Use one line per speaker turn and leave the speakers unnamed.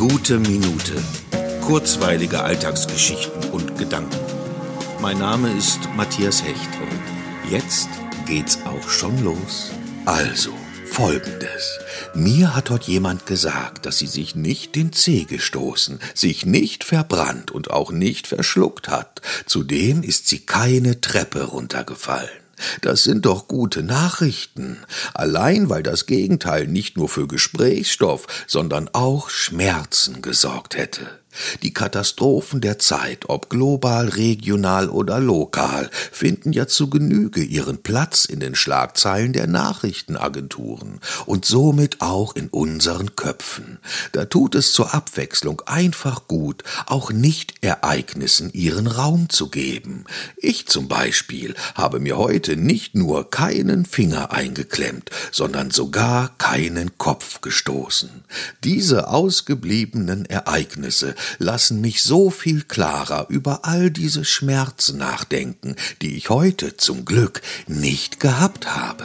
Gute Minute. Kurzweilige Alltagsgeschichten und Gedanken. Mein Name ist Matthias Hecht und jetzt geht's auch schon los. Also, folgendes. Mir hat heute jemand gesagt, dass sie sich nicht den Zeh gestoßen, sich nicht verbrannt und auch nicht verschluckt hat. Zudem ist sie keine Treppe runtergefallen. Das sind doch gute Nachrichten. Allein weil das Gegenteil nicht nur für Gesprächsstoff, sondern auch Schmerzen gesorgt hätte. Die Katastrophen der Zeit, ob global, regional oder lokal, finden ja zu Genüge ihren Platz in den Schlagzeilen der Nachrichtenagenturen und somit auch in unseren Köpfen. Da tut es zur Abwechslung einfach gut, auch Nicht-Ereignissen ihren Raum zu geben. Ich zum Beispiel habe mir heute nicht nur keinen Finger eingeklemmt, sondern sogar keinen Kopf gestoßen. Diese ausgebliebenen Ereignisse lassen mich so viel klarer über all diese Schmerzen nachdenken, die ich heute zum Glück nicht gehabt habe.